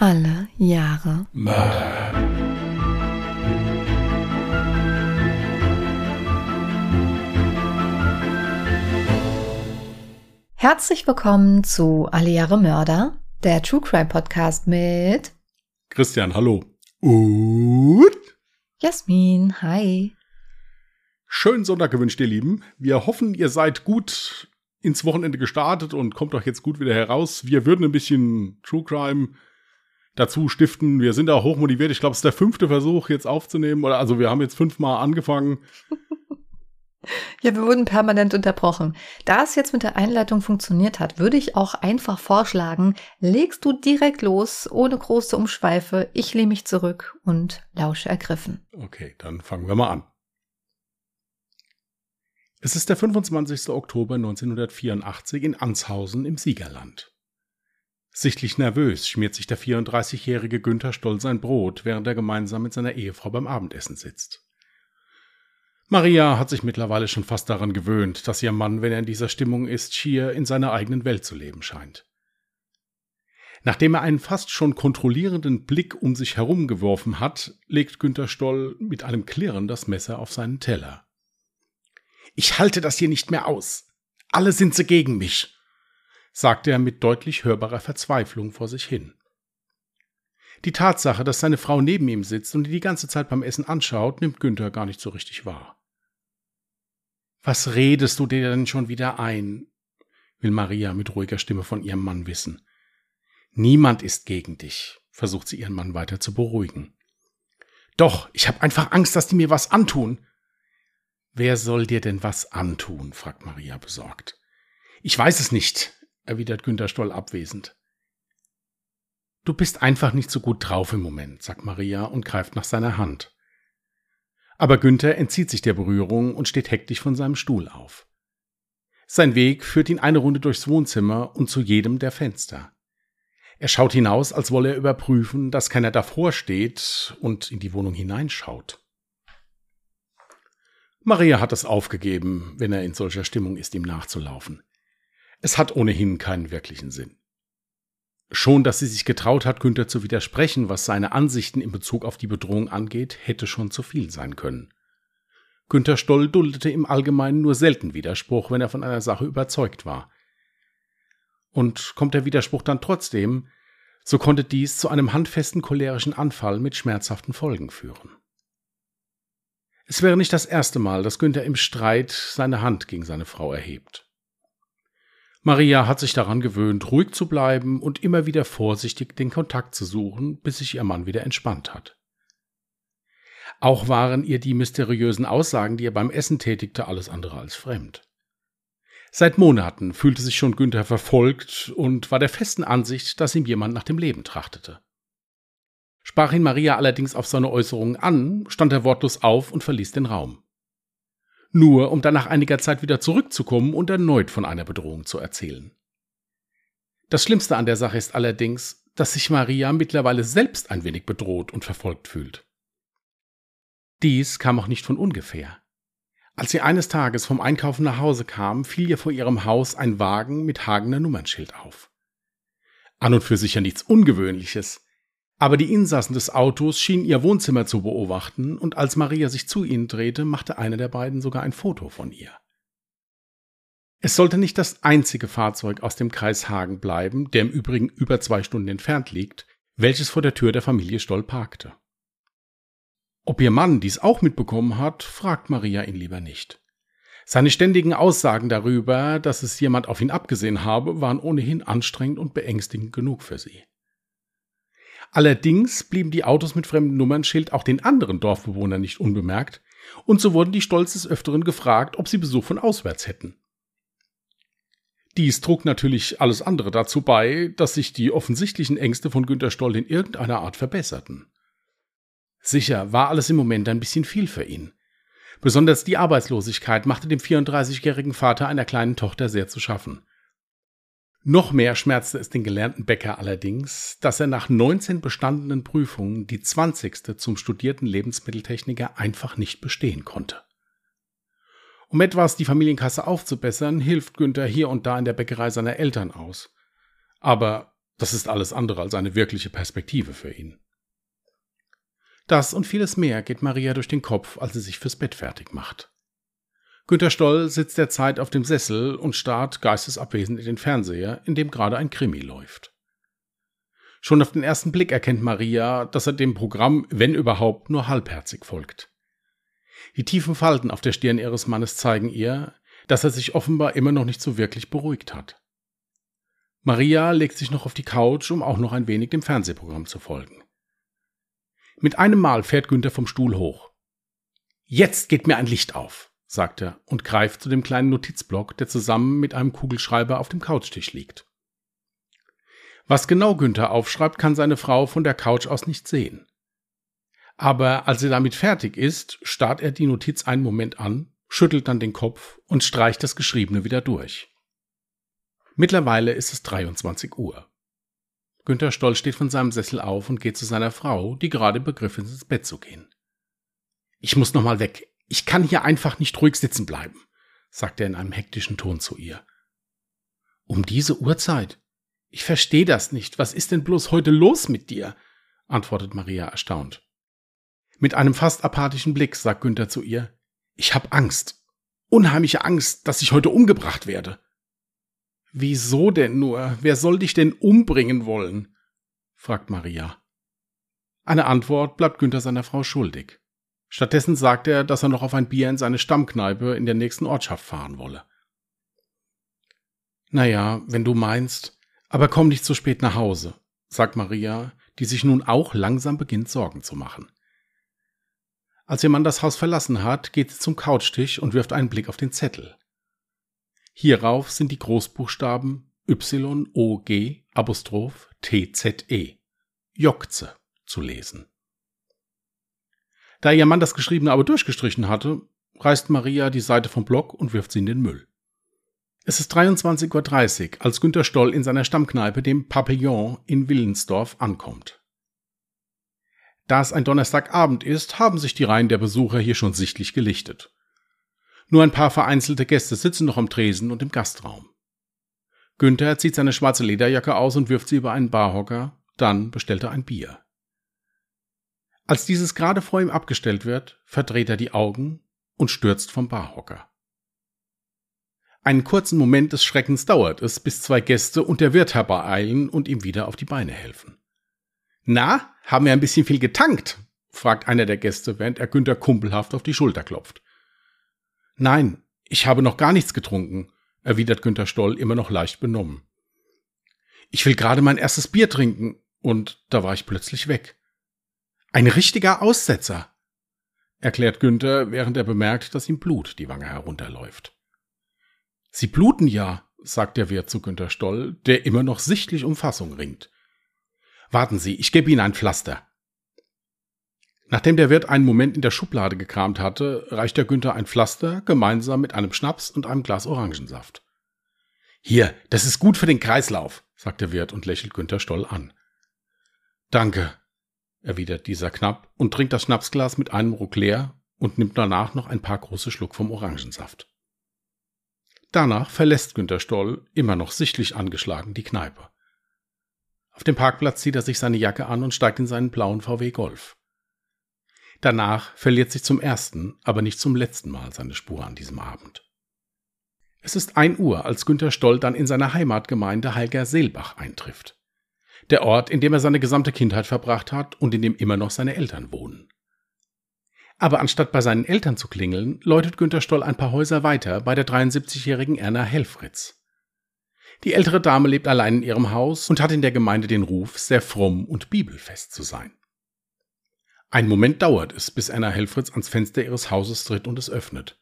Alle Jahre Mörder. Herzlich willkommen zu Alle Jahre Mörder, der True Crime Podcast mit Christian, hallo. Und Jasmin. Hi. schönen Sonntag gewünscht, ihr Lieben. Wir hoffen, ihr seid gut ins Wochenende gestartet und kommt auch jetzt gut wieder heraus. Wir würden ein bisschen True Crime dazu stiften. Wir sind da hochmotiviert. Ich glaube, es ist der fünfte Versuch, jetzt aufzunehmen. Oder also wir haben jetzt fünfmal angefangen. Ja, wir wurden permanent unterbrochen. Da es jetzt mit der Einleitung funktioniert hat, würde ich auch einfach vorschlagen, legst du direkt los, ohne große Umschweife. Ich lehne mich zurück und lausche ergriffen. Okay, dann fangen wir mal an. Es ist der 25. Oktober 1984 in Anshausen im Siegerland. Sichtlich nervös schmiert sich der 34-jährige Günther Stoll sein Brot, während er gemeinsam mit seiner Ehefrau beim Abendessen sitzt. Maria hat sich mittlerweile schon fast daran gewöhnt, dass ihr Mann, wenn er in dieser Stimmung ist, schier in seiner eigenen Welt zu leben scheint. Nachdem er einen fast schon kontrollierenden Blick um sich herum geworfen hat, legt Günther Stoll mit einem Klirren das Messer auf seinen Teller. Ich halte das hier nicht mehr aus. Alle sind sie gegen mich, sagte er mit deutlich hörbarer Verzweiflung vor sich hin. Die Tatsache, dass seine Frau neben ihm sitzt und ihn die ganze Zeit beim Essen anschaut, nimmt Günther gar nicht so richtig wahr. Was redest du dir denn schon wieder ein? will Maria mit ruhiger Stimme von ihrem Mann wissen. Niemand ist gegen dich, versucht sie ihren Mann weiter zu beruhigen. Doch, ich habe einfach Angst, dass die mir was antun. Wer soll dir denn was antun? fragt Maria besorgt. Ich weiß es nicht, erwidert Günther Stoll abwesend. Du bist einfach nicht so gut drauf im Moment, sagt Maria und greift nach seiner Hand. Aber Günther entzieht sich der Berührung und steht hektisch von seinem Stuhl auf. Sein Weg führt ihn eine Runde durchs Wohnzimmer und zu jedem der Fenster. Er schaut hinaus, als wolle er überprüfen, dass keiner davor steht und in die Wohnung hineinschaut. Maria hat es aufgegeben, wenn er in solcher Stimmung ist, ihm nachzulaufen. Es hat ohnehin keinen wirklichen Sinn. Schon, dass sie sich getraut hat, Günther zu widersprechen, was seine Ansichten in Bezug auf die Bedrohung angeht, hätte schon zu viel sein können. Günther Stoll duldete im Allgemeinen nur selten Widerspruch, wenn er von einer Sache überzeugt war. Und kommt der Widerspruch dann trotzdem, so konnte dies zu einem handfesten cholerischen Anfall mit schmerzhaften Folgen führen. Es wäre nicht das erste Mal, dass Günther im Streit seine Hand gegen seine Frau erhebt. Maria hat sich daran gewöhnt, ruhig zu bleiben und immer wieder vorsichtig den Kontakt zu suchen, bis sich ihr Mann wieder entspannt hat. Auch waren ihr die mysteriösen Aussagen, die er beim Essen tätigte, alles andere als fremd. Seit Monaten fühlte sich schon Günther verfolgt und war der festen Ansicht, dass ihm jemand nach dem Leben trachtete. Sprach ihn Maria allerdings auf seine Äußerungen an, stand er wortlos auf und verließ den Raum nur um dann nach einiger Zeit wieder zurückzukommen und erneut von einer Bedrohung zu erzählen. Das Schlimmste an der Sache ist allerdings, dass sich Maria mittlerweile selbst ein wenig bedroht und verfolgt fühlt. Dies kam auch nicht von ungefähr. Als sie eines Tages vom Einkaufen nach Hause kam, fiel ihr vor ihrem Haus ein Wagen mit Hagener Nummernschild auf. An und für sich ja nichts Ungewöhnliches, aber die Insassen des Autos schienen ihr Wohnzimmer zu beobachten, und als Maria sich zu ihnen drehte, machte einer der beiden sogar ein Foto von ihr. Es sollte nicht das einzige Fahrzeug aus dem Kreis Hagen bleiben, der im Übrigen über zwei Stunden entfernt liegt, welches vor der Tür der Familie Stoll parkte. Ob ihr Mann dies auch mitbekommen hat, fragt Maria ihn lieber nicht. Seine ständigen Aussagen darüber, dass es jemand auf ihn abgesehen habe, waren ohnehin anstrengend und beängstigend genug für sie. Allerdings blieben die Autos mit fremdem Nummernschild auch den anderen Dorfbewohnern nicht unbemerkt, und so wurden die Stolz des Öfteren gefragt, ob sie Besuch von auswärts hätten. Dies trug natürlich alles andere dazu bei, dass sich die offensichtlichen Ängste von Günter Stoll in irgendeiner Art verbesserten. Sicher war alles im Moment ein bisschen viel für ihn. Besonders die Arbeitslosigkeit machte dem 34-jährigen Vater einer kleinen Tochter sehr zu schaffen. Noch mehr schmerzte es den gelernten Bäcker allerdings, dass er nach 19 bestandenen Prüfungen die 20. zum studierten Lebensmitteltechniker einfach nicht bestehen konnte. Um etwas die Familienkasse aufzubessern, hilft Günther hier und da in der Bäckerei seiner Eltern aus. Aber Das ist alles andere als eine wirkliche Perspektive für ihn. Das und vieles mehr geht Maria durch den Kopf, als sie sich fürs Bett fertig macht. Günter Stoll sitzt derzeit auf dem Sessel und starrt geistesabwesend in den Fernseher, in dem gerade ein Krimi läuft. Schon auf den ersten Blick erkennt Maria, dass er dem Programm, wenn überhaupt, nur halbherzig folgt. Die tiefen Falten auf der Stirn ihres Mannes zeigen ihr, dass er sich offenbar immer noch nicht so wirklich beruhigt hat. Maria legt sich noch auf die Couch, um auch noch ein wenig dem Fernsehprogramm zu folgen. Mit einem Mal fährt Günther vom Stuhl hoch. Jetzt geht mir ein Licht auf, sagt er und greift zu dem kleinen Notizblock, der zusammen mit einem Kugelschreiber auf dem Couchtisch liegt. Was genau Günther aufschreibt, kann seine Frau von der Couch aus nicht sehen. Aber als er damit fertig ist, starrt er die Notiz einen Moment an, schüttelt dann den Kopf und streicht das Geschriebene wieder durch. Mittlerweile ist es 23 Uhr. Günther Stoll steht von seinem Sessel auf und geht zu seiner Frau, die gerade begriff ist, ins Bett zu gehen. Ich muss noch mal weg. Ich kann hier einfach nicht ruhig sitzen bleiben, sagt er in einem hektischen Ton zu ihr. Um diese Uhrzeit? Ich verstehe das nicht. Was ist denn bloß heute los mit dir? antwortet Maria erstaunt. Mit einem fast apathischen Blick sagt Günther zu ihr, ich hab Angst. Unheimliche Angst, dass ich heute umgebracht werde. Wieso denn nur? Wer soll dich denn umbringen wollen? fragt Maria. Eine Antwort bleibt Günther seiner Frau schuldig. Stattdessen sagt er, dass er noch auf ein Bier in seine Stammkneipe in der nächsten Ortschaft fahren wolle. Naja, wenn du meinst, aber komm nicht zu spät nach Hause, sagt Maria, die sich nun auch langsam beginnt Sorgen zu machen. Als ihr Mann das Haus verlassen hat, geht sie zum Couchtisch und wirft einen Blick auf den Zettel. Hierauf sind die Großbuchstaben Y-O-G Apostroph T-Z-E Jokze zu lesen. Da ihr Mann das Geschriebene aber durchgestrichen hatte, reißt Maria die Seite vom Block und wirft sie in den Müll. Es ist 23.30 Uhr, als Günter Stoll in seiner Stammkneipe, dem Papillon in Willensdorf, ankommt. Da es ein Donnerstagabend ist, haben sich die Reihen der Besucher hier schon sichtlich gelichtet. Nur ein paar vereinzelte Gäste sitzen noch am Tresen und im Gastraum. Günther zieht seine schwarze Lederjacke aus und wirft sie über einen Barhocker, dann bestellt er ein Bier. Als dieses gerade vor ihm abgestellt wird, verdreht er die Augen und stürzt vom Barhocker. Einen kurzen Moment des Schreckens dauert es, bis zwei Gäste und der Wirt herbeieilen und ihm wieder auf die Beine helfen. Na, haben wir ein bisschen viel getankt? fragt einer der Gäste, während er Günther kumpelhaft auf die Schulter klopft. Nein, ich habe noch gar nichts getrunken, erwidert Günther Stoll immer noch leicht benommen. Ich will gerade mein erstes Bier trinken, und da war ich plötzlich weg. Ein richtiger Aussetzer, erklärt Günther, während er bemerkt, dass ihm Blut die Wange herunterläuft. Sie bluten ja, sagt der Wirt zu Günther Stoll, der immer noch sichtlich um Fassung ringt. Warten Sie, ich gebe Ihnen ein Pflaster. Nachdem der Wirt einen Moment in der Schublade gekramt hatte, reicht der Günther ein Pflaster gemeinsam mit einem Schnaps und einem Glas Orangensaft. Hier, das ist gut für den Kreislauf, sagt der Wirt und lächelt Günther Stoll an. Danke, erwidert dieser knapp und trinkt das Schnapsglas mit einem Ruck leer und nimmt danach noch ein paar große Schluck vom Orangensaft. Danach verlässt Günther Stoll, immer noch sichtlich angeschlagen, die Kneipe. Auf dem Parkplatz zieht er sich seine Jacke an und steigt in seinen blauen VW Golf. Danach verliert sich zum ersten, aber nicht zum letzten Mal seine Spur an diesem Abend. Es ist ein Uhr, als Günter Stoll dann in seiner Heimatgemeinde Heilger-Seelbach eintrifft. Der Ort, in dem er seine gesamte Kindheit verbracht hat und in dem immer noch seine Eltern wohnen. Aber anstatt bei seinen Eltern zu klingeln, läutet Günter Stoll ein paar Häuser weiter bei der 73-jährigen Erna Helfritz. Die ältere Dame lebt allein in ihrem Haus und hat in der Gemeinde den Ruf, sehr fromm und bibelfest zu sein. Ein Moment dauert es, bis Anna Helfritz ans Fenster ihres Hauses tritt und es öffnet.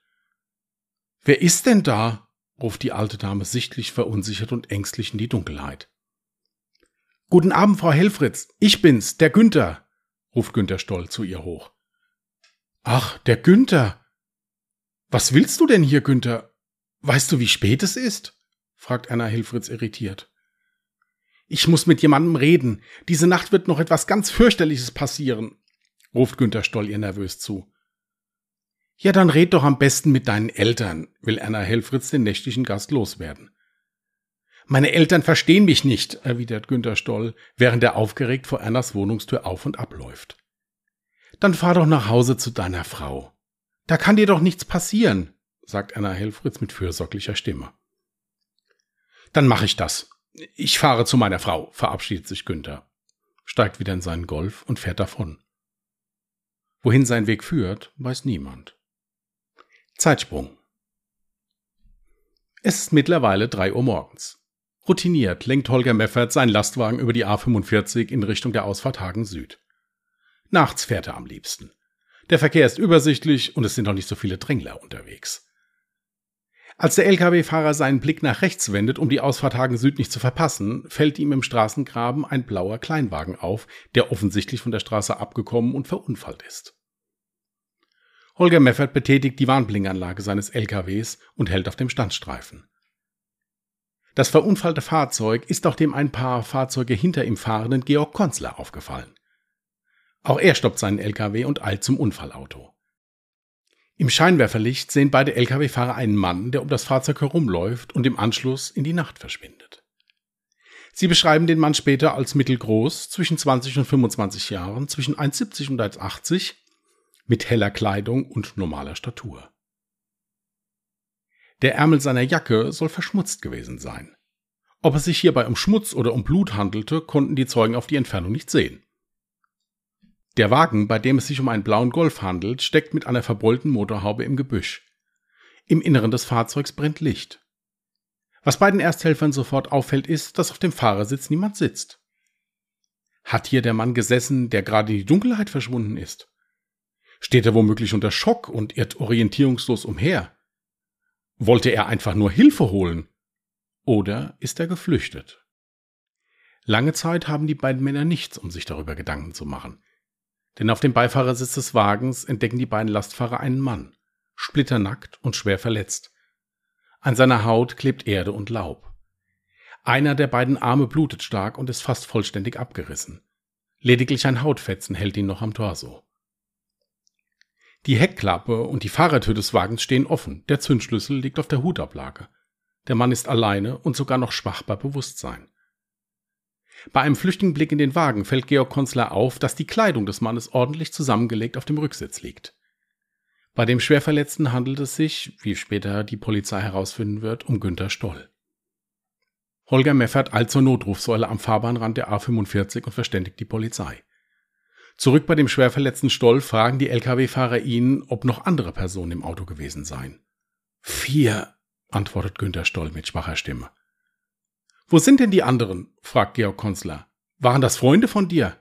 Wer ist denn da? ruft die alte Dame sichtlich verunsichert und ängstlich in die Dunkelheit. Guten Abend, Frau Helfritz. Ich bin's, der Günther, ruft Günther Stoll zu ihr hoch. Ach, der Günther. Was willst du denn hier, Günther? Weißt du, wie spät es ist? fragt Anna Hilfritz irritiert. Ich muss mit jemandem reden. Diese Nacht wird noch etwas ganz fürchterliches passieren ruft Günter Stoll ihr nervös zu. Ja, dann red doch am besten mit deinen Eltern, will Erna Helfritz den nächtlichen Gast loswerden. Meine Eltern verstehen mich nicht, erwidert Günter Stoll, während er aufgeregt vor Ernas Wohnungstür auf und abläuft. Dann fahr doch nach Hause zu deiner Frau. Da kann dir doch nichts passieren, sagt Erna Helfritz mit fürsorglicher Stimme. Dann mache ich das. Ich fahre zu meiner Frau, verabschiedet sich Günther, steigt wieder in seinen Golf und fährt davon. Wohin sein Weg führt, weiß niemand. Zeitsprung. Es ist mittlerweile drei Uhr morgens. Routiniert lenkt Holger Meffert seinen Lastwagen über die A45 in Richtung der Ausfahrt Hagen Süd. Nachts fährt er am liebsten. Der Verkehr ist übersichtlich und es sind noch nicht so viele Drängler unterwegs. Als der Lkw-Fahrer seinen Blick nach rechts wendet, um die Ausfahrt Hagen Süd nicht zu verpassen, fällt ihm im Straßengraben ein blauer Kleinwagen auf, der offensichtlich von der Straße abgekommen und verunfallt ist. Holger Meffert betätigt die Warnblinkanlage seines LKWs und hält auf dem Standstreifen. Das verunfallte Fahrzeug ist auch dem ein paar Fahrzeuge hinter ihm fahrenden Georg Konzler aufgefallen. Auch er stoppt seinen LKW und eilt zum Unfallauto. Im Scheinwerferlicht sehen beide Lkw-Fahrer einen Mann, der um das Fahrzeug herumläuft und im Anschluss in die Nacht verschwindet. Sie beschreiben den Mann später als mittelgroß, zwischen 20 und 25 Jahren, zwischen 1,70 und 1,80, mit heller Kleidung und normaler Statur. Der Ärmel seiner Jacke soll verschmutzt gewesen sein. Ob es sich hierbei um Schmutz oder um Blut handelte, konnten die Zeugen auf die Entfernung nicht sehen. Der Wagen, bei dem es sich um einen blauen Golf handelt, steckt mit einer verbeulten Motorhaube im Gebüsch. Im Inneren des Fahrzeugs brennt Licht. Was beiden Ersthelfern sofort auffällt, ist, dass auf dem Fahrersitz niemand sitzt. Hat hier der Mann gesessen, der gerade in die Dunkelheit verschwunden ist? Steht er womöglich unter Schock und irrt orientierungslos umher? Wollte er einfach nur Hilfe holen? Oder ist er geflüchtet? Lange Zeit haben die beiden Männer nichts, um sich darüber Gedanken zu machen. Denn auf dem Beifahrersitz des Wagens entdecken die beiden Lastfahrer einen Mann, splitternackt und schwer verletzt. An seiner Haut klebt Erde und Laub. Einer der beiden Arme blutet stark und ist fast vollständig abgerissen. Lediglich ein Hautfetzen hält ihn noch am Torso. Die Heckklappe und die Fahrertür des Wagens stehen offen. Der Zündschlüssel liegt auf der Hutablage. Der Mann ist alleine und sogar noch schwach bei Bewusstsein. Bei einem flüchtigen Blick in den Wagen fällt Georg Konzler auf, dass die Kleidung des Mannes ordentlich zusammengelegt auf dem Rücksitz liegt. Bei dem Schwerverletzten handelt es sich, wie später die Polizei herausfinden wird, um Günter Stoll. Holger Meffert eilt zur Notrufsäule am Fahrbahnrand der A45 und verständigt die Polizei. Zurück bei dem schwerverletzten Stoll fragen die Lkw-Fahrer ihn, ob noch andere Personen im Auto gewesen seien. Vier, antwortet Günter Stoll mit schwacher Stimme. Wo sind denn die anderen? fragt Georg Konzler. Waren das Freunde von dir?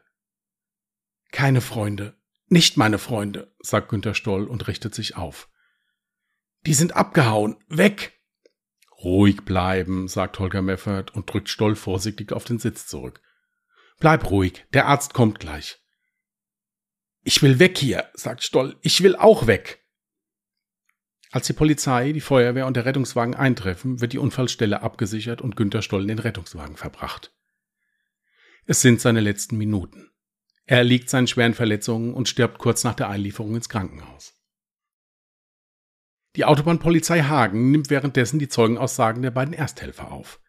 Keine Freunde, nicht meine Freunde, sagt Günter Stoll und richtet sich auf. Die sind abgehauen, weg! Ruhig bleiben, sagt Holger Meffert und drückt Stoll vorsichtig auf den Sitz zurück. Bleib ruhig, der Arzt kommt gleich. Ich will weg hier, sagt Stoll. Ich will auch weg. Als die Polizei, die Feuerwehr und der Rettungswagen eintreffen, wird die Unfallstelle abgesichert und Günter Stoll in den Rettungswagen verbracht. Es sind seine letzten Minuten. Er erliegt seinen schweren Verletzungen und stirbt kurz nach der Einlieferung ins Krankenhaus. Die Autobahnpolizei Hagen nimmt währenddessen die Zeugenaussagen der beiden Ersthelfer auf.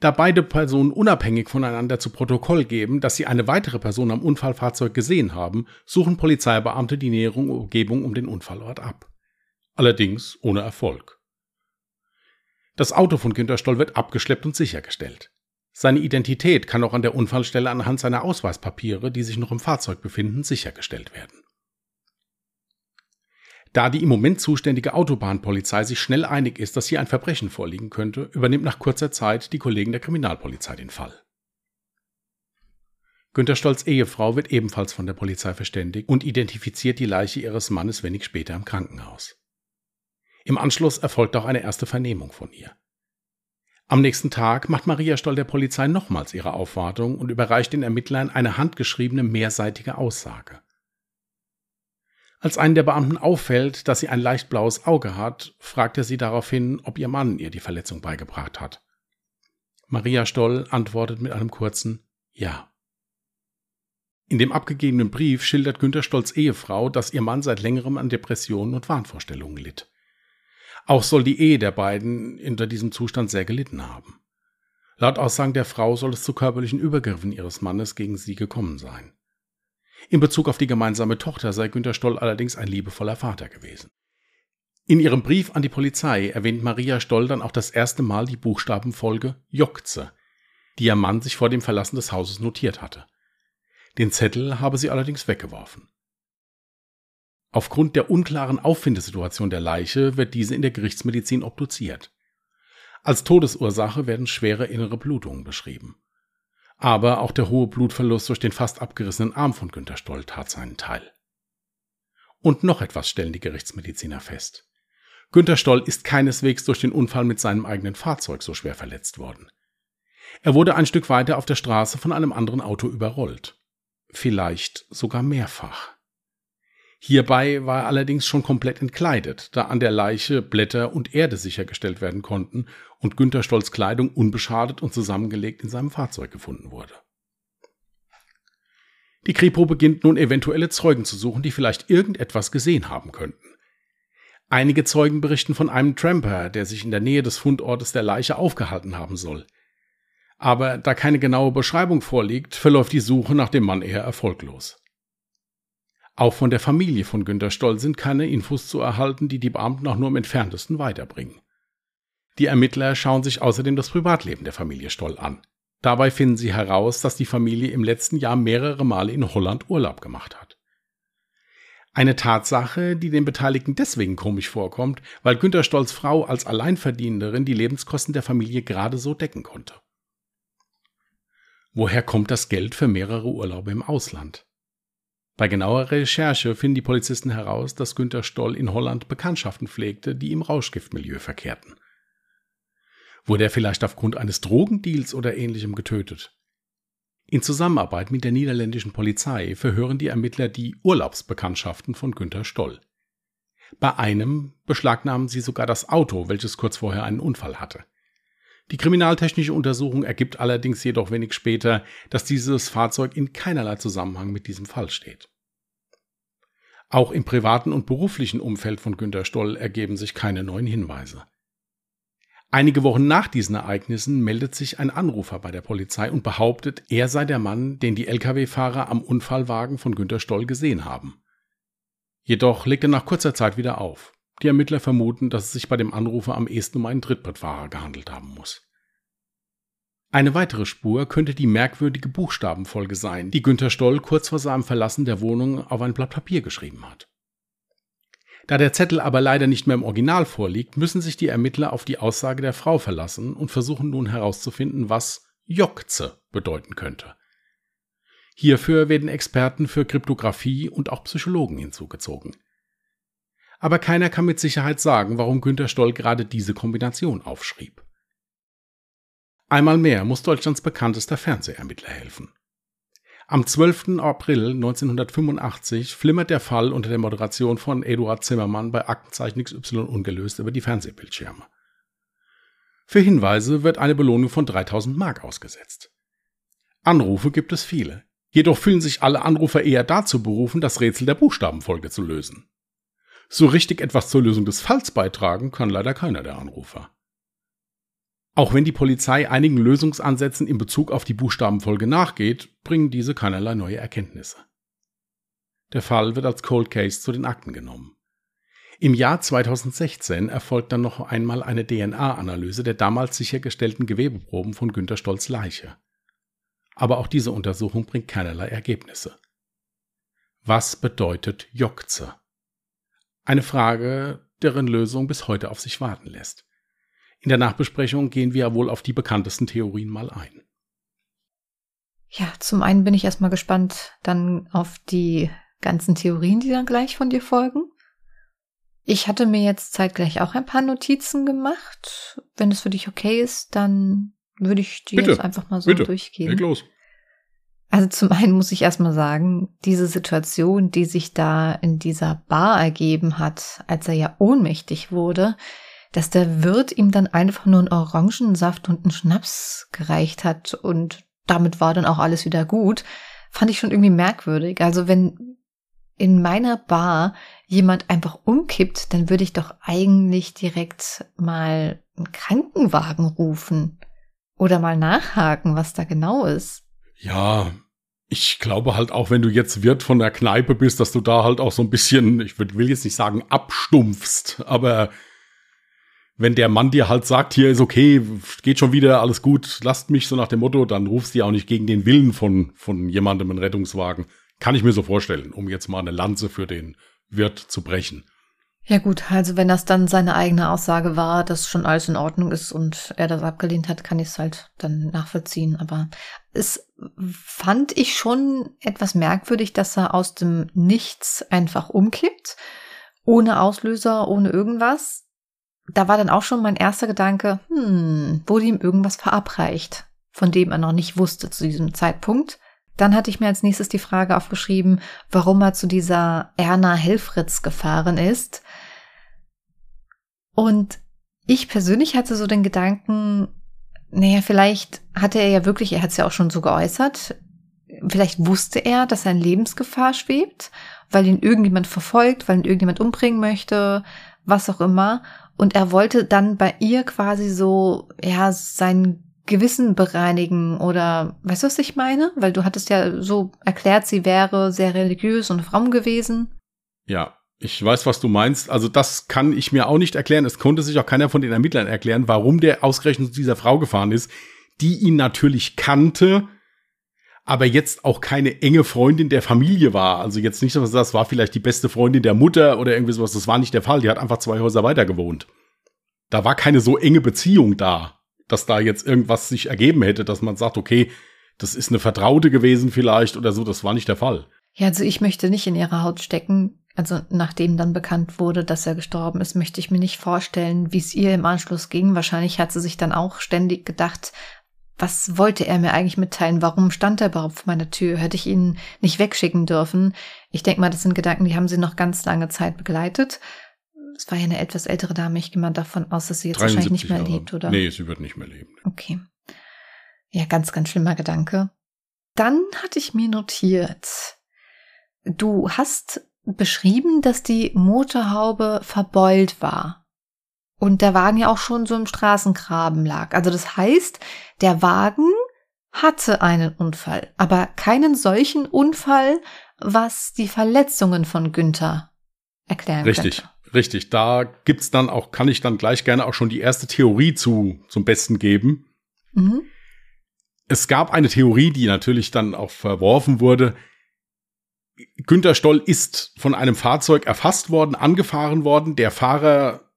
Da beide Personen unabhängig voneinander zu Protokoll geben, dass sie eine weitere Person am Unfallfahrzeug gesehen haben, suchen Polizeibeamte die nähere Umgebung um den Unfallort ab. Allerdings ohne Erfolg. Das Auto von Günter Stoll wird abgeschleppt und sichergestellt. Seine Identität kann auch an der Unfallstelle anhand seiner Ausweispapiere, die sich noch im Fahrzeug befinden, sichergestellt werden. Da die im Moment zuständige Autobahnpolizei sich schnell einig ist, dass hier ein Verbrechen vorliegen könnte, übernimmt nach kurzer Zeit die Kollegen der Kriminalpolizei den Fall. Günter Stolz Ehefrau wird ebenfalls von der Polizei verständigt und identifiziert die Leiche ihres Mannes wenig später im Krankenhaus. Im Anschluss erfolgt auch eine erste Vernehmung von ihr. Am nächsten Tag macht Maria Stoll der Polizei nochmals ihre Aufwartung und überreicht den Ermittlern eine handgeschriebene mehrseitige Aussage. Als einen der Beamten auffällt, dass sie ein leicht blaues Auge hat, fragt er sie daraufhin, ob ihr Mann ihr die Verletzung beigebracht hat. Maria Stoll antwortet mit einem kurzen Ja. In dem abgegebenen Brief schildert Günter Stolls Ehefrau, dass ihr Mann seit längerem an Depressionen und Wahnvorstellungen litt. Auch soll die Ehe der beiden unter diesem Zustand sehr gelitten haben. Laut Aussagen der Frau soll es zu körperlichen Übergriffen ihres Mannes gegen sie gekommen sein. In Bezug auf die gemeinsame Tochter sei Günter Stoll allerdings ein liebevoller Vater gewesen. In ihrem Brief an die Polizei erwähnt Maria Stoll dann auch das erste Mal die Buchstabenfolge Jokze, die ihr Mann sich vor dem Verlassen des Hauses notiert hatte. Den Zettel habe sie allerdings weggeworfen. Aufgrund der unklaren Auffindesituation der Leiche wird diese in der Gerichtsmedizin obduziert. Als Todesursache werden schwere innere Blutungen beschrieben. Aber auch der hohe Blutverlust durch den fast abgerissenen Arm von Günter Stoll tat seinen Teil. Und noch etwas stellen die Gerichtsmediziner fest. Günter Stoll ist keineswegs durch den Unfall mit seinem eigenen Fahrzeug so schwer verletzt worden. Er wurde ein Stück weiter auf der Straße von einem anderen Auto überrollt. Vielleicht sogar mehrfach. Hierbei war er allerdings schon komplett entkleidet, da an der Leiche Blätter und Erde sichergestellt werden konnten und Günter Stolz Kleidung unbeschadet und zusammengelegt in seinem Fahrzeug gefunden wurde. Die Kripo beginnt nun eventuelle Zeugen zu suchen, die vielleicht irgendetwas gesehen haben könnten. Einige Zeugen berichten von einem Tramper, der sich in der Nähe des Fundortes der Leiche aufgehalten haben soll. Aber da keine genaue Beschreibung vorliegt, verläuft die Suche nach dem Mann eher erfolglos. Auch von der Familie von Günter Stoll sind keine Infos zu erhalten, die die Beamten auch nur im entferntesten weiterbringen. Die Ermittler schauen sich außerdem das Privatleben der Familie Stoll an. Dabei finden sie heraus, dass die Familie im letzten Jahr mehrere Male in Holland Urlaub gemacht hat. Eine Tatsache, die den Beteiligten deswegen komisch vorkommt, weil Günter Stolls Frau als Alleinverdienerin die Lebenskosten der Familie gerade so decken konnte. Woher kommt das Geld für mehrere Urlaube im Ausland? Bei genauer Recherche finden die Polizisten heraus, dass Günter Stoll in Holland Bekanntschaften pflegte, die im Rauschgiftmilieu verkehrten. Wurde er vielleicht aufgrund eines Drogendeals oder ähnlichem getötet? In Zusammenarbeit mit der niederländischen Polizei verhören die Ermittler die Urlaubsbekanntschaften von Günter Stoll. Bei einem beschlagnahmen sie sogar das Auto, welches kurz vorher einen Unfall hatte. Die kriminaltechnische Untersuchung ergibt allerdings jedoch wenig später, dass dieses Fahrzeug in keinerlei Zusammenhang mit diesem Fall steht. Auch im privaten und beruflichen Umfeld von Günter Stoll ergeben sich keine neuen Hinweise. Einige Wochen nach diesen Ereignissen meldet sich ein Anrufer bei der Polizei und behauptet, er sei der Mann, den die Lkw-Fahrer am Unfallwagen von Günter Stoll gesehen haben. Jedoch legt er nach kurzer Zeit wieder auf. Die Ermittler vermuten, dass es sich bei dem Anrufer am ehesten um einen Trittbrettfahrer gehandelt haben muss. Eine weitere Spur könnte die merkwürdige Buchstabenfolge sein, die Günter Stoll kurz vor seinem Verlassen der Wohnung auf ein Blatt Papier geschrieben hat. Da der Zettel aber leider nicht mehr im Original vorliegt, müssen sich die Ermittler auf die Aussage der Frau verlassen und versuchen nun herauszufinden, was Jokze bedeuten könnte. Hierfür werden Experten für Kryptographie und auch Psychologen hinzugezogen aber keiner kann mit Sicherheit sagen, warum Günter Stoll gerade diese Kombination aufschrieb. Einmal mehr muss Deutschlands bekanntester Fernsehermittler helfen. Am 12. April 1985 flimmert der Fall unter der Moderation von Eduard Zimmermann bei Aktenzeichen XY ungelöst über die Fernsehbildschirme. Für Hinweise wird eine Belohnung von 3000 Mark ausgesetzt. Anrufe gibt es viele. Jedoch fühlen sich alle Anrufer eher dazu berufen, das Rätsel der Buchstabenfolge zu lösen. So richtig etwas zur Lösung des Falls beitragen kann leider keiner der Anrufer. Auch wenn die Polizei einigen Lösungsansätzen in Bezug auf die Buchstabenfolge nachgeht, bringen diese keinerlei neue Erkenntnisse. Der Fall wird als Cold Case zu den Akten genommen. Im Jahr 2016 erfolgt dann noch einmal eine DNA-Analyse der damals sichergestellten Gewebeproben von Günter Stolz Leiche. Aber auch diese Untersuchung bringt keinerlei Ergebnisse. Was bedeutet Jokze? Eine Frage, deren Lösung bis heute auf sich warten lässt. In der Nachbesprechung gehen wir wohl auf die bekanntesten Theorien mal ein. Ja, zum einen bin ich erstmal gespannt dann auf die ganzen Theorien, die dann gleich von dir folgen. Ich hatte mir jetzt zeitgleich auch ein paar Notizen gemacht. Wenn es für dich okay ist, dann würde ich die Bitte. jetzt einfach mal so Bitte. durchgehen. Leg los. Also zum einen muss ich erstmal sagen, diese Situation, die sich da in dieser Bar ergeben hat, als er ja ohnmächtig wurde, dass der Wirt ihm dann einfach nur einen Orangensaft und einen Schnaps gereicht hat und damit war dann auch alles wieder gut, fand ich schon irgendwie merkwürdig. Also wenn in meiner Bar jemand einfach umkippt, dann würde ich doch eigentlich direkt mal einen Krankenwagen rufen. Oder mal nachhaken, was da genau ist. Ja, ich glaube halt auch, wenn du jetzt Wirt von der Kneipe bist, dass du da halt auch so ein bisschen, ich will jetzt nicht sagen abstumpfst, aber wenn der Mann dir halt sagt, hier ist okay, geht schon wieder, alles gut, lasst mich so nach dem Motto, dann rufst du ja auch nicht gegen den Willen von, von jemandem einen Rettungswagen. Kann ich mir so vorstellen, um jetzt mal eine Lanze für den Wirt zu brechen. Ja gut, also wenn das dann seine eigene Aussage war, dass schon alles in Ordnung ist und er das abgelehnt hat, kann ich es halt dann nachvollziehen. Aber es fand ich schon etwas merkwürdig, dass er aus dem Nichts einfach umkippt, ohne Auslöser, ohne irgendwas. Da war dann auch schon mein erster Gedanke, hm, wurde ihm irgendwas verabreicht, von dem er noch nicht wusste zu diesem Zeitpunkt. Dann hatte ich mir als nächstes die Frage aufgeschrieben, warum er zu dieser Erna Helfritz gefahren ist. Und ich persönlich hatte so den Gedanken, naja, vielleicht hatte er ja wirklich, er hat es ja auch schon so geäußert, vielleicht wusste er, dass er in Lebensgefahr schwebt, weil ihn irgendjemand verfolgt, weil ihn irgendjemand umbringen möchte, was auch immer. Und er wollte dann bei ihr quasi so, ja, sein Gewissen bereinigen oder weißt du, was ich meine? Weil du hattest ja so erklärt, sie wäre sehr religiös und fromm gewesen. Ja, ich weiß, was du meinst. Also das kann ich mir auch nicht erklären. Es konnte sich auch keiner von den Ermittlern erklären, warum der ausgerechnet zu dieser Frau gefahren ist, die ihn natürlich kannte, aber jetzt auch keine enge Freundin der Familie war. Also jetzt nicht, dass das war vielleicht die beste Freundin der Mutter oder irgendwie sowas. Das war nicht der Fall. Die hat einfach zwei Häuser weiter gewohnt. Da war keine so enge Beziehung da dass da jetzt irgendwas sich ergeben hätte, dass man sagt, okay, das ist eine Vertraute gewesen vielleicht oder so, das war nicht der Fall. Ja, also ich möchte nicht in ihrer Haut stecken. Also nachdem dann bekannt wurde, dass er gestorben ist, möchte ich mir nicht vorstellen, wie es ihr im Anschluss ging. Wahrscheinlich hat sie sich dann auch ständig gedacht, was wollte er mir eigentlich mitteilen? Warum stand er überhaupt vor meiner Tür? Hätte ich ihn nicht wegschicken dürfen? Ich denke mal, das sind Gedanken, die haben sie noch ganz lange Zeit begleitet es war ja eine etwas ältere Dame. Ich gehe mal davon aus, dass sie jetzt wahrscheinlich nicht mehr Jahre. lebt, oder? Nee, sie wird nicht mehr leben. Okay. Ja, ganz, ganz schlimmer Gedanke. Dann hatte ich mir notiert, du hast beschrieben, dass die Motorhaube verbeult war. Und der Wagen ja auch schon so im Straßengraben lag. Also das heißt, der Wagen hatte einen Unfall, aber keinen solchen Unfall, was die Verletzungen von Günther erklären Richtig. könnte. Richtig, da gibt's dann auch, kann ich dann gleich gerne auch schon die erste Theorie zu, zum Besten geben. Mhm. Es gab eine Theorie, die natürlich dann auch verworfen wurde. Günter Stoll ist von einem Fahrzeug erfasst worden, angefahren worden. Der Fahrer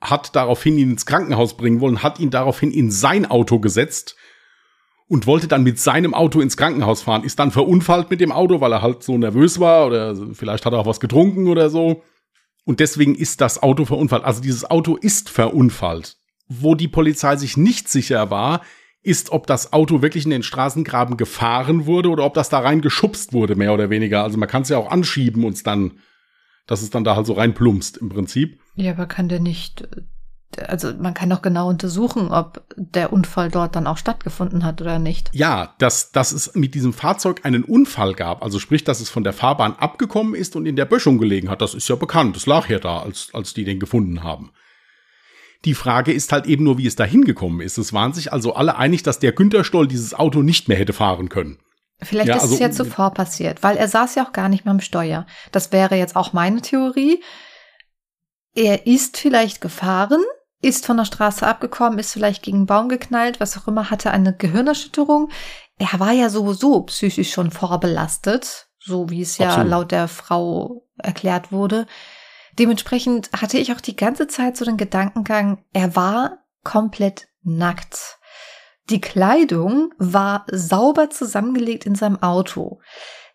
hat daraufhin ihn ins Krankenhaus bringen wollen, hat ihn daraufhin in sein Auto gesetzt und wollte dann mit seinem Auto ins Krankenhaus fahren, ist dann verunfallt mit dem Auto, weil er halt so nervös war oder vielleicht hat er auch was getrunken oder so und deswegen ist das Auto verunfallt. Also dieses Auto ist verunfallt. Wo die Polizei sich nicht sicher war, ist, ob das Auto wirklich in den Straßengraben gefahren wurde oder ob das da rein geschubst wurde, mehr oder weniger. Also man kann es ja auch anschieben und dann, dass es dann da halt so reinplumpst im Prinzip. Ja, aber kann der nicht also man kann doch genau untersuchen, ob der Unfall dort dann auch stattgefunden hat oder nicht. Ja, dass, dass es mit diesem Fahrzeug einen Unfall gab, also sprich, dass es von der Fahrbahn abgekommen ist und in der Böschung gelegen hat, das ist ja bekannt. Das lag ja da, als, als die den gefunden haben. Die Frage ist halt eben nur, wie es da hingekommen ist. Es waren sich also alle einig, dass der Günter Stoll dieses Auto nicht mehr hätte fahren können. Vielleicht ja, ist also, es ja zuvor passiert, weil er saß ja auch gar nicht mehr am Steuer. Das wäre jetzt auch meine Theorie. Er ist vielleicht gefahren, ist von der Straße abgekommen, ist vielleicht gegen einen Baum geknallt, was auch immer, hatte eine Gehirnerschütterung. Er war ja sowieso psychisch schon vorbelastet, so wie es ja Absolut. laut der Frau erklärt wurde. Dementsprechend hatte ich auch die ganze Zeit so den Gedankengang, er war komplett nackt. Die Kleidung war sauber zusammengelegt in seinem Auto.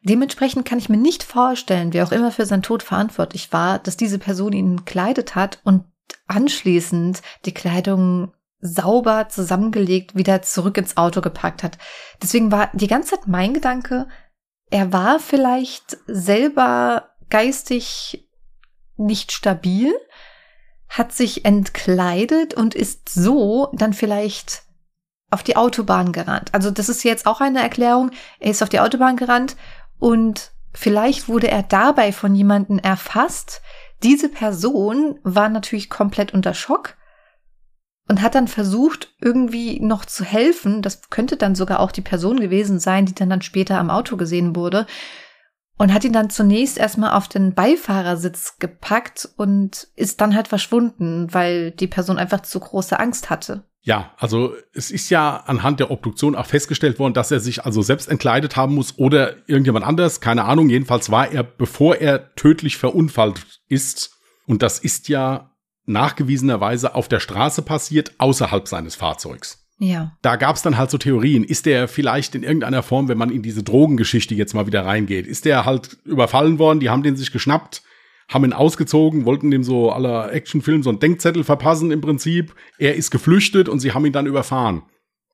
Dementsprechend kann ich mir nicht vorstellen, wer auch immer für seinen Tod verantwortlich war, dass diese Person ihn gekleidet hat und anschließend die Kleidung sauber zusammengelegt wieder zurück ins Auto gepackt hat. Deswegen war die ganze Zeit mein Gedanke, er war vielleicht selber geistig nicht stabil, hat sich entkleidet und ist so dann vielleicht auf die Autobahn gerannt. Also das ist jetzt auch eine Erklärung. Er ist auf die Autobahn gerannt und vielleicht wurde er dabei von jemandem erfasst, diese Person war natürlich komplett unter Schock und hat dann versucht, irgendwie noch zu helfen. Das könnte dann sogar auch die Person gewesen sein, die dann, dann später am Auto gesehen wurde. Und hat ihn dann zunächst erstmal auf den Beifahrersitz gepackt und ist dann halt verschwunden, weil die Person einfach zu große Angst hatte. Ja, also es ist ja anhand der Obduktion auch festgestellt worden, dass er sich also selbst entkleidet haben muss oder irgendjemand anders, keine Ahnung. Jedenfalls war er, bevor er tödlich verunfallt ist, und das ist ja nachgewiesenerweise auf der Straße passiert, außerhalb seines Fahrzeugs. Ja. Da gab es dann halt so Theorien. Ist der vielleicht in irgendeiner Form, wenn man in diese Drogengeschichte jetzt mal wieder reingeht, ist der halt überfallen worden, die haben den sich geschnappt, haben ihn ausgezogen, wollten dem so aller Actionfilm so einen Denkzettel verpassen im Prinzip. Er ist geflüchtet und sie haben ihn dann überfahren.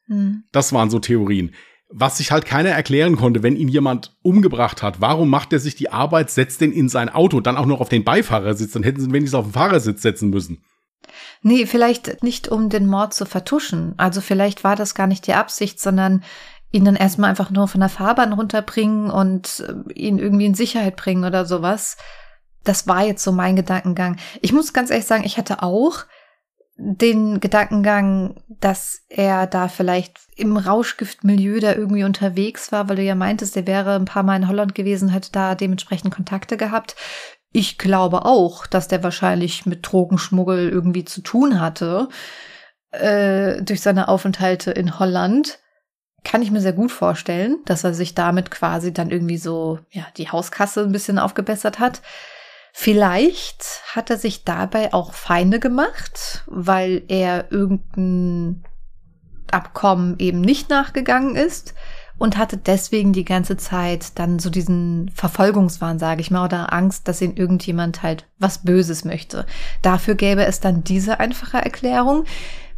Hm. Das waren so Theorien. Was sich halt keiner erklären konnte, wenn ihn jemand umgebracht hat, warum macht er sich die Arbeit, setzt den in sein Auto, dann auch noch auf den Beifahrersitz, dann hätten sie ihn wenigstens auf den Fahrersitz setzen müssen. Nee, vielleicht nicht, um den Mord zu vertuschen. Also vielleicht war das gar nicht die Absicht, sondern ihn dann erstmal einfach nur von der Fahrbahn runterbringen und äh, ihn irgendwie in Sicherheit bringen oder sowas. Das war jetzt so mein Gedankengang. Ich muss ganz ehrlich sagen, ich hatte auch den Gedankengang, dass er da vielleicht im Rauschgiftmilieu da irgendwie unterwegs war, weil du ja meintest, er wäre ein paar Mal in Holland gewesen, hätte da dementsprechend Kontakte gehabt. Ich glaube auch, dass der wahrscheinlich mit Drogenschmuggel irgendwie zu tun hatte äh, durch seine Aufenthalte in Holland. Kann ich mir sehr gut vorstellen, dass er sich damit quasi dann irgendwie so ja die Hauskasse ein bisschen aufgebessert hat. Vielleicht hat er sich dabei auch Feinde gemacht, weil er irgendein Abkommen eben nicht nachgegangen ist und hatte deswegen die ganze Zeit dann so diesen Verfolgungswahn, sage ich mal, oder Angst, dass ihn irgendjemand halt was Böses möchte. Dafür gäbe es dann diese einfache Erklärung.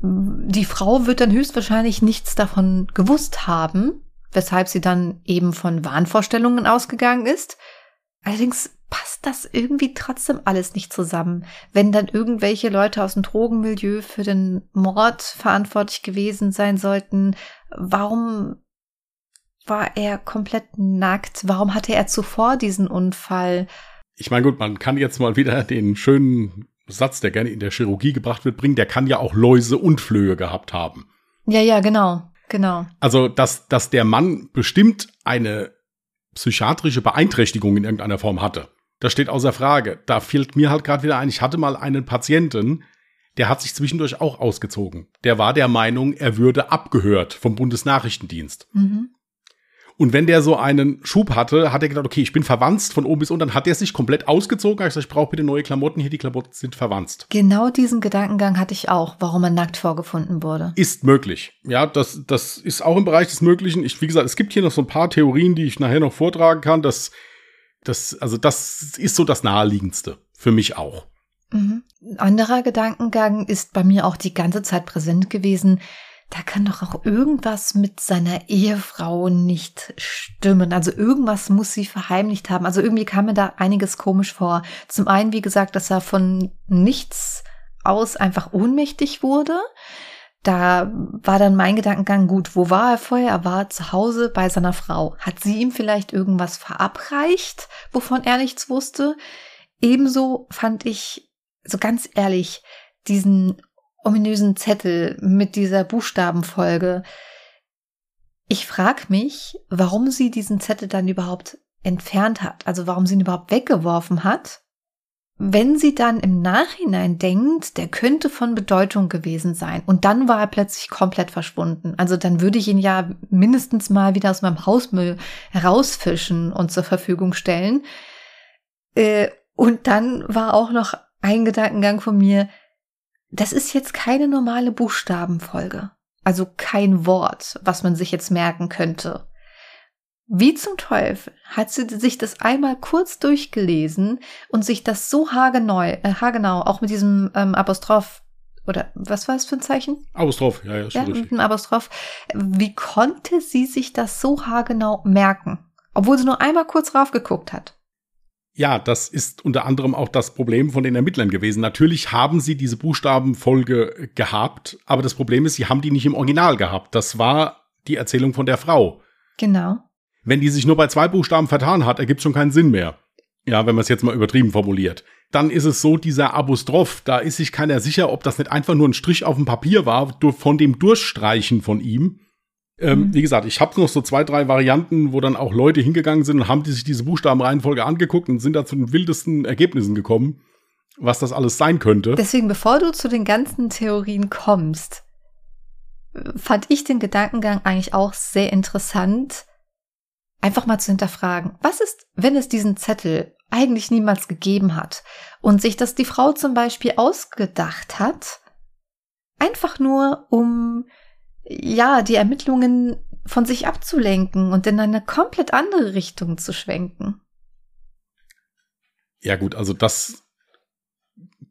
Die Frau wird dann höchstwahrscheinlich nichts davon gewusst haben, weshalb sie dann eben von Wahnvorstellungen ausgegangen ist. Allerdings passt das irgendwie trotzdem alles nicht zusammen. Wenn dann irgendwelche Leute aus dem Drogenmilieu für den Mord verantwortlich gewesen sein sollten, warum war er komplett nackt? Warum hatte er zuvor diesen Unfall? Ich meine, gut, man kann jetzt mal wieder den schönen Satz, der gerne in der Chirurgie gebracht wird, bringen. Der kann ja auch Läuse und Flöhe gehabt haben. Ja, ja, genau, genau. Also, dass, dass der Mann bestimmt eine psychiatrische Beeinträchtigung in irgendeiner Form hatte. Das steht außer Frage. Da fehlt mir halt gerade wieder ein, ich hatte mal einen Patienten, der hat sich zwischendurch auch ausgezogen. Der war der Meinung, er würde abgehört vom Bundesnachrichtendienst. Mhm. Und wenn der so einen Schub hatte, hat er gedacht, okay, ich bin verwanzt von oben bis unten. Dann hat er sich komplett ausgezogen. Ich gesagt, ich brauche bitte neue Klamotten hier. Die Klamotten sind verwanzt. Genau diesen Gedankengang hatte ich auch, warum er nackt vorgefunden wurde. Ist möglich. Ja, das, das ist auch im Bereich des Möglichen. Ich, wie gesagt, es gibt hier noch so ein paar Theorien, die ich nachher noch vortragen kann. Das das, also das ist so das Naheliegendste. Für mich auch. Mhm. Ein anderer Gedankengang ist bei mir auch die ganze Zeit präsent gewesen. Da kann doch auch irgendwas mit seiner Ehefrau nicht stimmen. Also irgendwas muss sie verheimlicht haben. Also irgendwie kam mir da einiges komisch vor. Zum einen, wie gesagt, dass er von nichts aus einfach ohnmächtig wurde da war dann mein Gedankengang, gut, wo war er vorher? Er war zu Hause bei seiner Frau. Hat sie ihm vielleicht irgendwas verabreicht, wovon er nichts wusste? Ebenso fand ich, so ganz ehrlich, diesen ominösen Zettel mit dieser Buchstabenfolge. Ich frag mich, warum sie diesen Zettel dann überhaupt entfernt hat, also warum sie ihn überhaupt weggeworfen hat wenn sie dann im Nachhinein denkt, der könnte von Bedeutung gewesen sein und dann war er plötzlich komplett verschwunden. Also dann würde ich ihn ja mindestens mal wieder aus meinem Hausmüll herausfischen und zur Verfügung stellen. Äh, und dann war auch noch ein Gedankengang von mir, das ist jetzt keine normale Buchstabenfolge. Also kein Wort, was man sich jetzt merken könnte. Wie zum Teufel hat sie sich das einmal kurz durchgelesen und sich das so haargenau, äh, haargenau auch mit diesem ähm, Apostroph oder was war es für ein Zeichen? Apostroph, ja, ja, ist ja, mit einem Apostroph. Wie konnte sie sich das so haargenau merken, obwohl sie nur einmal kurz raufgeguckt hat? Ja, das ist unter anderem auch das Problem von den Ermittlern gewesen. Natürlich haben sie diese Buchstabenfolge gehabt, aber das Problem ist, sie haben die nicht im Original gehabt. Das war die Erzählung von der Frau. Genau. Wenn die sich nur bei zwei Buchstaben vertan hat, ergibt schon keinen Sinn mehr. Ja, wenn man es jetzt mal übertrieben formuliert. Dann ist es so, dieser Apostroph, da ist sich keiner sicher, ob das nicht einfach nur ein Strich auf dem Papier war, von dem Durchstreichen von ihm. Ähm, mhm. Wie gesagt, ich habe noch so zwei, drei Varianten, wo dann auch Leute hingegangen sind und haben die sich diese Buchstabenreihenfolge angeguckt und sind da zu den wildesten Ergebnissen gekommen, was das alles sein könnte. Deswegen, bevor du zu den ganzen Theorien kommst, fand ich den Gedankengang eigentlich auch sehr interessant, einfach mal zu hinterfragen, was ist, wenn es diesen Zettel eigentlich niemals gegeben hat und sich das die Frau zum Beispiel ausgedacht hat, einfach nur um, ja, die Ermittlungen von sich abzulenken und in eine komplett andere Richtung zu schwenken. Ja gut, also das,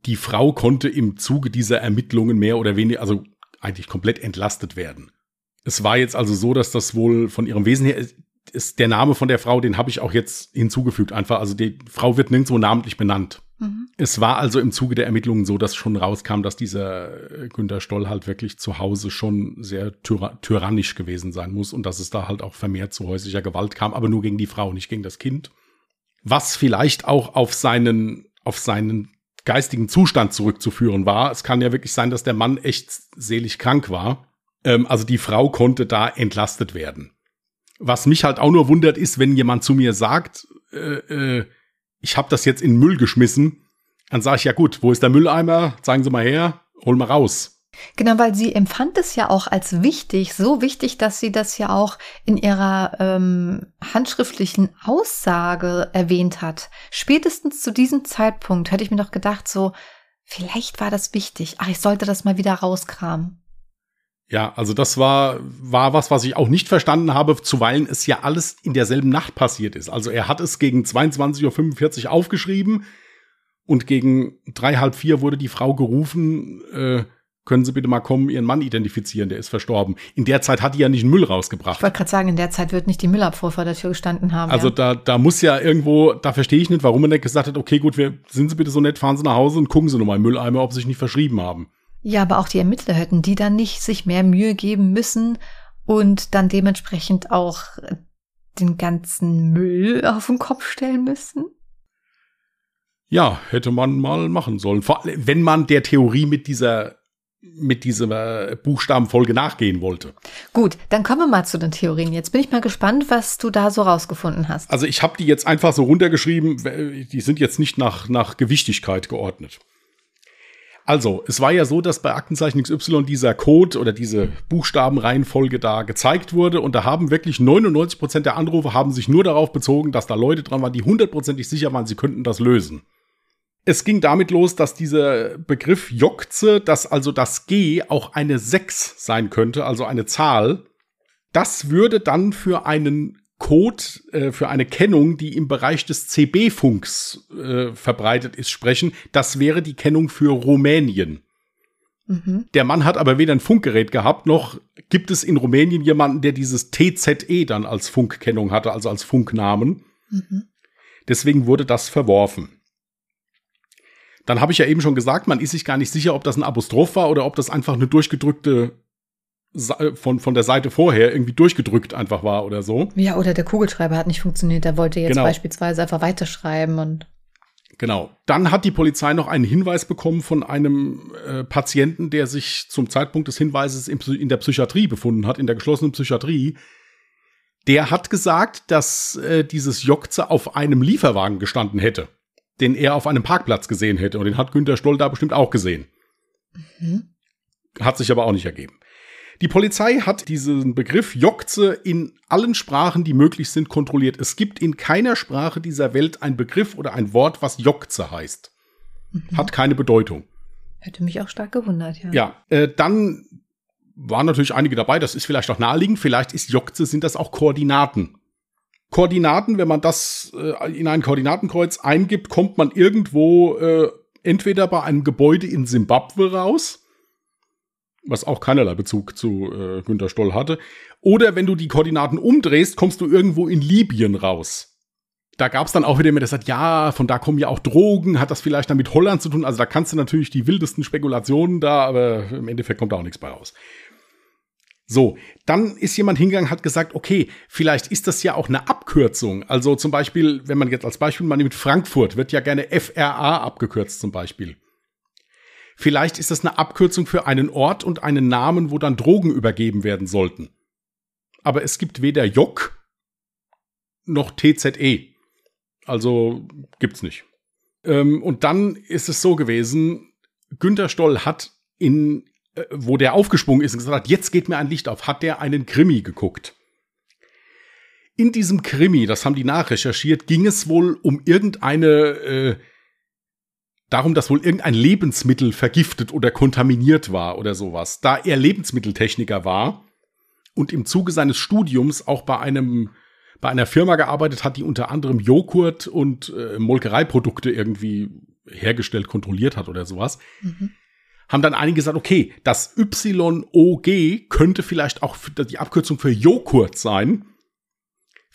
die Frau konnte im Zuge dieser Ermittlungen mehr oder weniger, also eigentlich komplett entlastet werden. Es war jetzt also so, dass das wohl von ihrem Wesen her, ist der Name von der Frau, den habe ich auch jetzt hinzugefügt einfach. Also die Frau wird nirgendwo namentlich benannt. Mhm. Es war also im Zuge der Ermittlungen so, dass schon rauskam, dass dieser äh, Günter Stoll halt wirklich zu Hause schon sehr tyra tyrannisch gewesen sein muss und dass es da halt auch vermehrt zu häuslicher Gewalt kam, aber nur gegen die Frau, nicht gegen das Kind. Was vielleicht auch auf seinen, auf seinen geistigen Zustand zurückzuführen war. Es kann ja wirklich sein, dass der Mann echt selig krank war. Ähm, also die Frau konnte da entlastet werden. Was mich halt auch nur wundert, ist, wenn jemand zu mir sagt, äh, äh, ich habe das jetzt in Müll geschmissen, dann sage ich, ja gut, wo ist der Mülleimer? Zeigen Sie mal her, hol mal raus. Genau, weil sie empfand es ja auch als wichtig, so wichtig, dass sie das ja auch in ihrer ähm, handschriftlichen Aussage erwähnt hat. Spätestens zu diesem Zeitpunkt hätte ich mir doch gedacht, so, vielleicht war das wichtig. Ach, ich sollte das mal wieder rauskramen. Ja, also das war, war was, was ich auch nicht verstanden habe, zuweilen es ja alles in derselben Nacht passiert ist. Also er hat es gegen 22.45 Uhr aufgeschrieben und gegen drei, halb vier wurde die Frau gerufen, äh, können Sie bitte mal kommen, Ihren Mann identifizieren, der ist verstorben. In der Zeit hat die ja nicht einen Müll rausgebracht. Ich wollte gerade sagen, in der Zeit wird nicht die Müllabfuhr vor der Tür gestanden haben. Also ja. da, da muss ja irgendwo, da verstehe ich nicht, warum man nicht gesagt hat, okay, gut, wir, sind Sie bitte so nett, fahren Sie nach Hause und gucken Sie nochmal im Mülleimer, ob Sie sich nicht verschrieben haben. Ja, aber auch die Ermittler hätten die dann nicht sich mehr Mühe geben müssen und dann dementsprechend auch den ganzen Müll auf den Kopf stellen müssen? Ja, hätte man mal machen sollen. Vor, wenn man der Theorie mit dieser mit dieser Buchstabenfolge nachgehen wollte. Gut, dann kommen wir mal zu den Theorien. Jetzt bin ich mal gespannt, was du da so rausgefunden hast. Also ich habe die jetzt einfach so runtergeschrieben. Die sind jetzt nicht nach, nach Gewichtigkeit geordnet. Also, es war ja so, dass bei Aktenzeichen XY dieser Code oder diese Buchstabenreihenfolge da gezeigt wurde und da haben wirklich 99 Prozent der Anrufe haben sich nur darauf bezogen, dass da Leute dran waren, die hundertprozentig sicher waren, sie könnten das lösen. Es ging damit los, dass dieser Begriff Jokze, dass also das G auch eine 6 sein könnte, also eine Zahl. Das würde dann für einen Code, äh, für eine Kennung, die im Bereich des CB-Funks äh, verbreitet ist, sprechen. Das wäre die Kennung für Rumänien. Mhm. Der Mann hat aber weder ein Funkgerät gehabt, noch gibt es in Rumänien jemanden, der dieses TZE dann als Funkkennung hatte, also als Funknamen. Mhm. Deswegen wurde das verworfen. Dann habe ich ja eben schon gesagt, man ist sich gar nicht sicher, ob das ein Apostroph war oder ob das einfach eine durchgedrückte von, von der Seite vorher irgendwie durchgedrückt einfach war oder so. Ja, oder der Kugelschreiber hat nicht funktioniert. Der wollte jetzt genau. beispielsweise einfach weiterschreiben und. Genau. Dann hat die Polizei noch einen Hinweis bekommen von einem äh, Patienten, der sich zum Zeitpunkt des Hinweises in, in, der Psychiatrie befunden hat, in der geschlossenen Psychiatrie. Der hat gesagt, dass äh, dieses Jokze auf einem Lieferwagen gestanden hätte den er auf einem Parkplatz gesehen hätte. Und den hat Günter Stoll da bestimmt auch gesehen. Mhm. Hat sich aber auch nicht ergeben. Die Polizei hat diesen Begriff Jokze in allen Sprachen, die möglich sind, kontrolliert. Es gibt in keiner Sprache dieser Welt ein Begriff oder ein Wort, was Jokze heißt. Mhm. Hat keine Bedeutung. Hätte mich auch stark gewundert, ja. Ja, äh, dann waren natürlich einige dabei, das ist vielleicht auch naheliegend, vielleicht ist Jokze, sind das auch Koordinaten. Koordinaten, wenn man das äh, in ein Koordinatenkreuz eingibt, kommt man irgendwo äh, entweder bei einem Gebäude in Simbabwe raus, was auch keinerlei Bezug zu äh, Günter Stoll hatte, oder wenn du die Koordinaten umdrehst, kommst du irgendwo in Libyen raus. Da gab es dann auch wieder jemand, der sagt, ja, von da kommen ja auch Drogen, hat das vielleicht dann mit Holland zu tun? Also da kannst du natürlich die wildesten Spekulationen da, aber im Endeffekt kommt da auch nichts bei raus. So, dann ist jemand hingegangen, hat gesagt, okay, vielleicht ist das ja auch eine Abkürzung. Also zum Beispiel, wenn man jetzt als Beispiel mal nimmt, Frankfurt wird ja gerne FRA abgekürzt zum Beispiel. Vielleicht ist das eine Abkürzung für einen Ort und einen Namen, wo dann Drogen übergeben werden sollten. Aber es gibt weder JOK noch TZE. Also gibt's nicht. Ähm, und dann ist es so gewesen, Günter Stoll hat in äh, wo der aufgesprungen ist und gesagt hat, jetzt geht mir ein Licht auf, hat der einen Krimi geguckt. In diesem Krimi, das haben die nachrecherchiert, ging es wohl um irgendeine, äh, darum, dass wohl irgendein Lebensmittel vergiftet oder kontaminiert war oder sowas. Da er Lebensmitteltechniker war und im Zuge seines Studiums auch bei einem bei einer Firma gearbeitet hat, die unter anderem Joghurt und äh, Molkereiprodukte irgendwie hergestellt, kontrolliert hat oder sowas. Mhm haben dann einige gesagt, okay, das YOG könnte vielleicht auch die Abkürzung für Joghurt sein.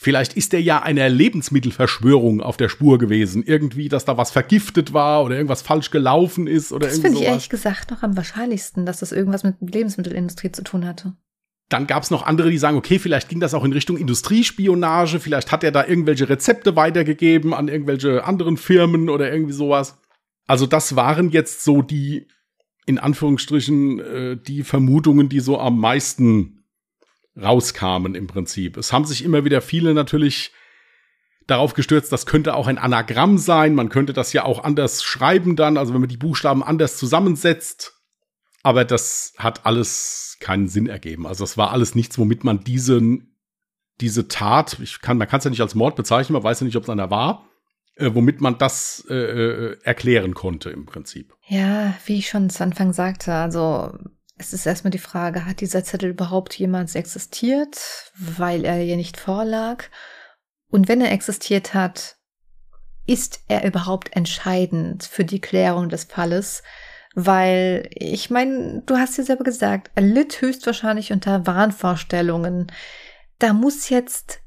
Vielleicht ist er ja einer Lebensmittelverschwörung auf der Spur gewesen. Irgendwie, dass da was vergiftet war oder irgendwas falsch gelaufen ist oder Das finde ich ehrlich gesagt noch am wahrscheinlichsten, dass das irgendwas mit Lebensmittelindustrie zu tun hatte. Dann gab es noch andere, die sagen, okay, vielleicht ging das auch in Richtung Industriespionage, vielleicht hat er da irgendwelche Rezepte weitergegeben an irgendwelche anderen Firmen oder irgendwie sowas. Also das waren jetzt so die in Anführungsstrichen äh, die Vermutungen, die so am meisten rauskamen im Prinzip. Es haben sich immer wieder viele natürlich darauf gestürzt, das könnte auch ein Anagramm sein, man könnte das ja auch anders schreiben dann, also wenn man die Buchstaben anders zusammensetzt. Aber das hat alles keinen Sinn ergeben. Also es war alles nichts, womit man diesen, diese Tat, ich kann, man kann es ja nicht als Mord bezeichnen, man weiß ja nicht, ob es einer war, äh, womit man das äh, äh, erklären konnte im Prinzip. Ja, wie ich schon zu Anfang sagte, also es ist erstmal die Frage, hat dieser Zettel überhaupt jemals existiert, weil er hier nicht vorlag? Und wenn er existiert hat, ist er überhaupt entscheidend für die Klärung des Falles? Weil, ich meine, du hast ja selber gesagt, er litt höchstwahrscheinlich unter Wahnvorstellungen. Da muss jetzt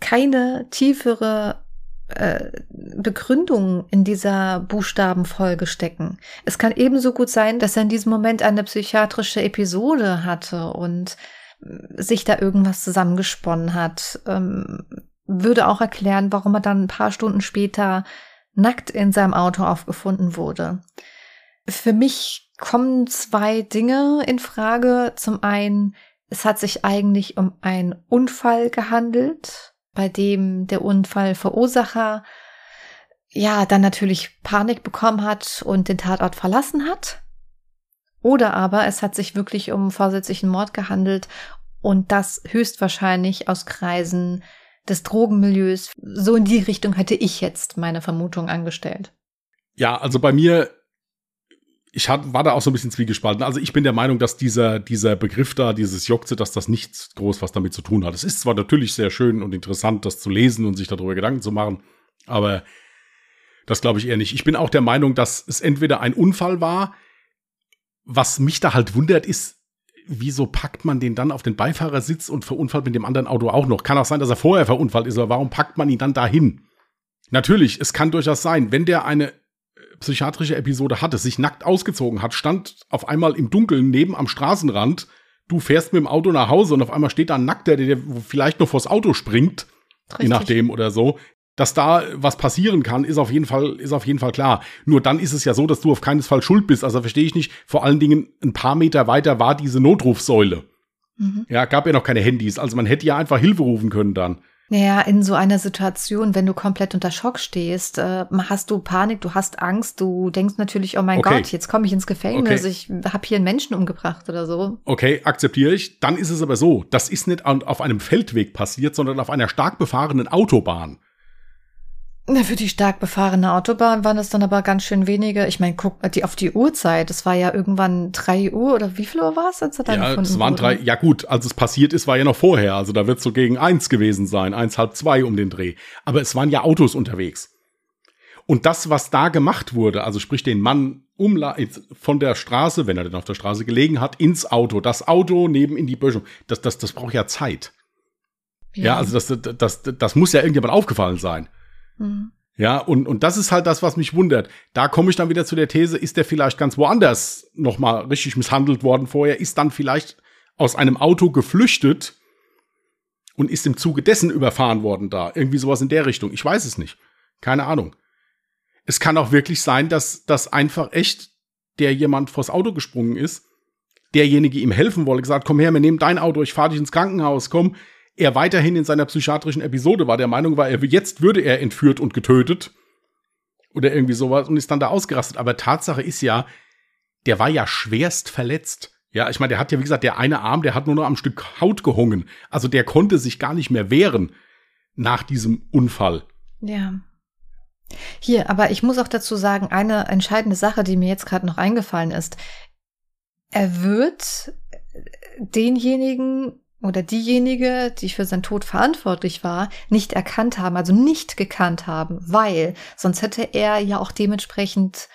keine tiefere äh, Begründung in dieser Buchstabenfolge stecken. Es kann ebenso gut sein, dass er in diesem Moment eine psychiatrische Episode hatte und äh, sich da irgendwas zusammengesponnen hat. Ähm, würde auch erklären, warum er dann ein paar Stunden später nackt in seinem Auto aufgefunden wurde. Für mich kommen zwei Dinge in Frage. Zum einen, es hat sich eigentlich um einen Unfall gehandelt bei dem der Unfallverursacher ja dann natürlich Panik bekommen hat und den Tatort verlassen hat. Oder aber es hat sich wirklich um vorsätzlichen Mord gehandelt und das höchstwahrscheinlich aus Kreisen des Drogenmilieus. So in die Richtung hätte ich jetzt meine Vermutung angestellt. Ja, also bei mir ich hat, war da auch so ein bisschen zwiegespalten. Also ich bin der Meinung, dass dieser, dieser Begriff da, dieses Jokze, dass das nichts groß was damit zu tun hat. Es ist zwar natürlich sehr schön und interessant, das zu lesen und sich darüber Gedanken zu machen, aber das glaube ich eher nicht. Ich bin auch der Meinung, dass es entweder ein Unfall war, was mich da halt wundert, ist, wieso packt man den dann auf den Beifahrersitz und verunfallt mit dem anderen Auto auch noch? Kann auch sein, dass er vorher verunfallt ist, aber warum packt man ihn dann dahin? Natürlich, es kann durchaus sein, wenn der eine psychiatrische Episode hatte, sich nackt ausgezogen hat, stand auf einmal im Dunkeln neben am Straßenrand. Du fährst mit dem Auto nach Hause und auf einmal steht da ein Nackter, der vielleicht noch vors Auto springt, Richtig. je nachdem oder so. Dass da was passieren kann, ist auf jeden Fall, ist auf jeden Fall klar. Nur dann ist es ja so, dass du auf keinen Fall schuld bist. Also verstehe ich nicht. Vor allen Dingen ein paar Meter weiter war diese Notrufsäule. Mhm. Ja, gab ja noch keine Handys. Also man hätte ja einfach Hilfe rufen können dann. Naja, in so einer Situation, wenn du komplett unter Schock stehst, äh, hast du Panik, du hast Angst, du denkst natürlich, oh mein okay. Gott, jetzt komme ich ins Gefängnis, okay. ich habe hier einen Menschen umgebracht oder so. Okay, akzeptiere ich. Dann ist es aber so, das ist nicht auf einem Feldweg passiert, sondern auf einer stark befahrenen Autobahn. Na, für die stark befahrene Autobahn waren es dann aber ganz schön wenige. Ich meine, guck die auf die Uhrzeit. Es war ja irgendwann drei Uhr oder wie viel Uhr war es, als er dann ja, es waren drei. Ja gut, als es passiert ist, war ja noch vorher. Also da wird es so gegen eins gewesen sein, eins halb zwei um den Dreh. Aber es waren ja Autos unterwegs. Und das, was da gemacht wurde, also sprich den Mann umla von der Straße, wenn er denn auf der Straße gelegen hat, ins Auto, das Auto neben in die Böschung, das, das, das braucht ja Zeit. Ja, ja also das, das, das, das muss ja irgendjemand aufgefallen sein. Mhm. Ja, und, und das ist halt das, was mich wundert. Da komme ich dann wieder zu der These, ist der vielleicht ganz woanders nochmal richtig misshandelt worden vorher, ist dann vielleicht aus einem Auto geflüchtet und ist im Zuge dessen überfahren worden da. Irgendwie sowas in der Richtung. Ich weiß es nicht. Keine Ahnung. Es kann auch wirklich sein, dass, dass einfach echt der jemand vors Auto gesprungen ist, derjenige ihm helfen wollte, gesagt, komm her, wir nehmen dein Auto, ich fahre dich ins Krankenhaus, komm. Er weiterhin in seiner psychiatrischen Episode war der Meinung, war er, jetzt würde er entführt und getötet. Oder irgendwie sowas und ist dann da ausgerastet. Aber Tatsache ist ja, der war ja schwerst verletzt. Ja, ich meine, der hat ja, wie gesagt, der eine Arm, der hat nur noch am Stück Haut gehungen. Also der konnte sich gar nicht mehr wehren nach diesem Unfall. Ja. Hier, aber ich muss auch dazu sagen, eine entscheidende Sache, die mir jetzt gerade noch eingefallen ist. Er wird denjenigen oder diejenige, die für seinen Tod verantwortlich war, nicht erkannt haben, also nicht gekannt haben, weil sonst hätte er ja auch dementsprechend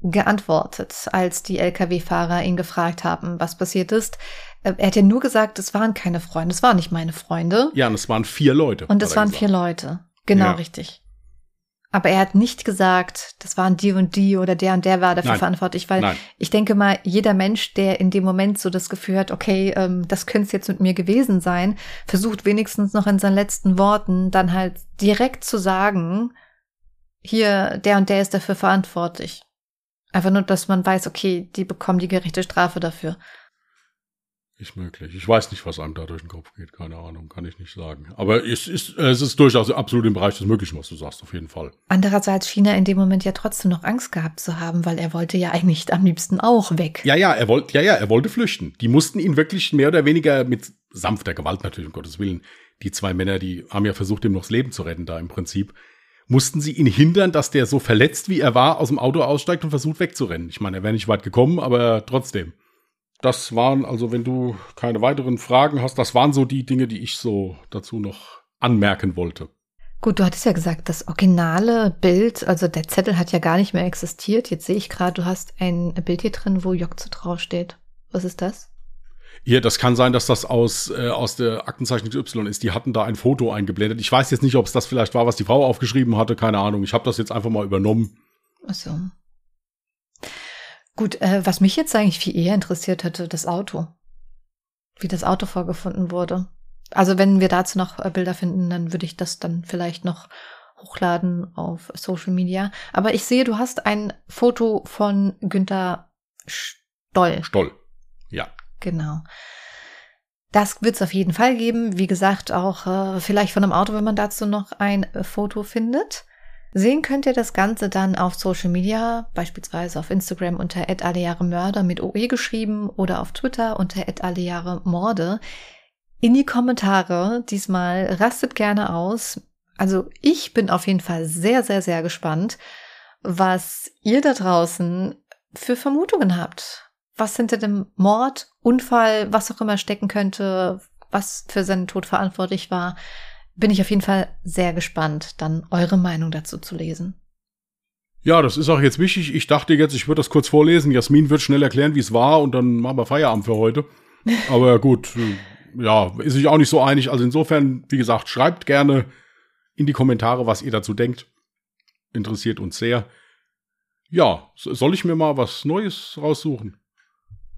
geantwortet, als die Lkw-Fahrer ihn gefragt haben, was passiert ist. Äh, er hat ja nur gesagt, es waren keine Freunde, es waren nicht meine Freunde. Ja, und es waren vier Leute. Und es waren gesagt. vier Leute. Genau, ja. richtig. Aber er hat nicht gesagt, das waren die und die oder der und der war dafür Nein. verantwortlich, weil Nein. ich denke mal, jeder Mensch, der in dem Moment so das Gefühl hat, okay, ähm, das könnte es jetzt mit mir gewesen sein, versucht wenigstens noch in seinen letzten Worten dann halt direkt zu sagen, hier, der und der ist dafür verantwortlich. Einfach nur, dass man weiß, okay, die bekommen die gerechte Strafe dafür. Ist möglich. Ich weiß nicht, was einem da durch den Kopf geht. Keine Ahnung, kann ich nicht sagen. Aber es ist, es ist durchaus absolut im Bereich des Möglichen, was du sagst, auf jeden Fall. Andererseits schien er in dem Moment ja trotzdem noch Angst gehabt zu haben, weil er wollte ja eigentlich am liebsten auch weg. Ja, ja, er wollte, ja, ja, er wollte flüchten. Die mussten ihn wirklich mehr oder weniger mit sanfter Gewalt natürlich, um Gottes Willen. Die zwei Männer, die haben ja versucht, ihm noch das Leben zu retten, da im Prinzip. Mussten sie ihn hindern, dass der so verletzt, wie er war, aus dem Auto aussteigt und versucht wegzurennen. Ich meine, er wäre nicht weit gekommen, aber trotzdem das waren, also wenn du keine weiteren Fragen hast, das waren so die Dinge, die ich so dazu noch anmerken wollte. Gut, du hattest ja gesagt, das originale Bild, also der Zettel hat ja gar nicht mehr existiert. Jetzt sehe ich gerade, du hast ein Bild hier drin, wo Jokze draufsteht. Was ist das? Ja, das kann sein, dass das aus, äh, aus der Aktenzeichnung Y ist. Die hatten da ein Foto eingeblendet. Ich weiß jetzt nicht, ob es das vielleicht war, was die Frau aufgeschrieben hatte. Keine Ahnung. Ich habe das jetzt einfach mal übernommen. Ach so. Gut, äh, was mich jetzt eigentlich viel eher interessiert hätte, das Auto. Wie das Auto vorgefunden wurde. Also wenn wir dazu noch äh, Bilder finden, dann würde ich das dann vielleicht noch hochladen auf Social Media. Aber ich sehe, du hast ein Foto von Günther Stoll. Stoll, ja. Genau. Das wird es auf jeden Fall geben. Wie gesagt, auch äh, vielleicht von einem Auto, wenn man dazu noch ein äh, Foto findet. Sehen könnt ihr das Ganze dann auf Social Media, beispielsweise auf Instagram unter Mörder mit OE geschrieben oder auf Twitter unter Morde. In die Kommentare diesmal rastet gerne aus. Also ich bin auf jeden Fall sehr, sehr, sehr gespannt, was ihr da draußen für Vermutungen habt. Was hinter dem Mord, Unfall, was auch immer stecken könnte, was für seinen Tod verantwortlich war bin ich auf jeden Fall sehr gespannt, dann eure Meinung dazu zu lesen. Ja, das ist auch jetzt wichtig. Ich dachte jetzt, ich würde das kurz vorlesen. Jasmin wird schnell erklären, wie es war und dann machen wir Feierabend für heute. Aber gut, ja, ist sich auch nicht so einig. Also insofern, wie gesagt, schreibt gerne in die Kommentare, was ihr dazu denkt. Interessiert uns sehr. Ja, soll ich mir mal was Neues raussuchen?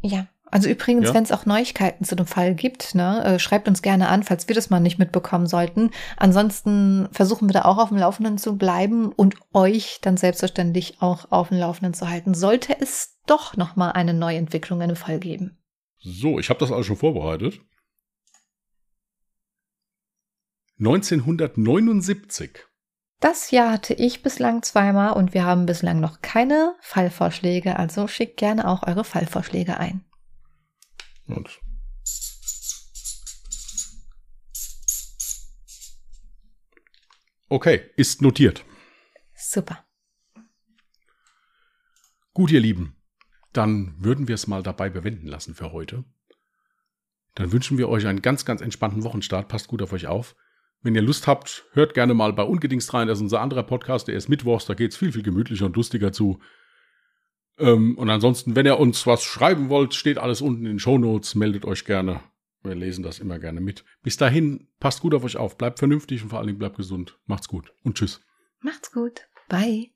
Ja, also übrigens, ja. wenn es auch Neuigkeiten zu dem Fall gibt, ne, äh, schreibt uns gerne an, falls wir das mal nicht mitbekommen sollten. Ansonsten versuchen wir da auch auf dem Laufenden zu bleiben und euch dann selbstverständlich auch auf dem Laufenden zu halten. Sollte es doch noch mal eine Neuentwicklung in dem Fall geben. So, ich habe das alles schon vorbereitet. 1979. Das Jahr hatte ich bislang zweimal und wir haben bislang noch keine Fallvorschläge, also schickt gerne auch eure Fallvorschläge ein. Und okay, ist notiert. Super. Gut, ihr Lieben, dann würden wir es mal dabei bewenden lassen für heute. Dann wünschen wir euch einen ganz, ganz entspannten Wochenstart. Passt gut auf euch auf. Wenn ihr Lust habt, hört gerne mal bei Ungedingst rein. Das ist unser anderer Podcast, der ist Mittwochs. Da geht es viel, viel gemütlicher und lustiger zu. Ähm, und ansonsten, wenn ihr uns was schreiben wollt, steht alles unten in den Show Notes. Meldet euch gerne. Wir lesen das immer gerne mit. Bis dahin, passt gut auf euch auf, bleibt vernünftig und vor allen Dingen bleibt gesund. Macht's gut und tschüss. Macht's gut. Bye.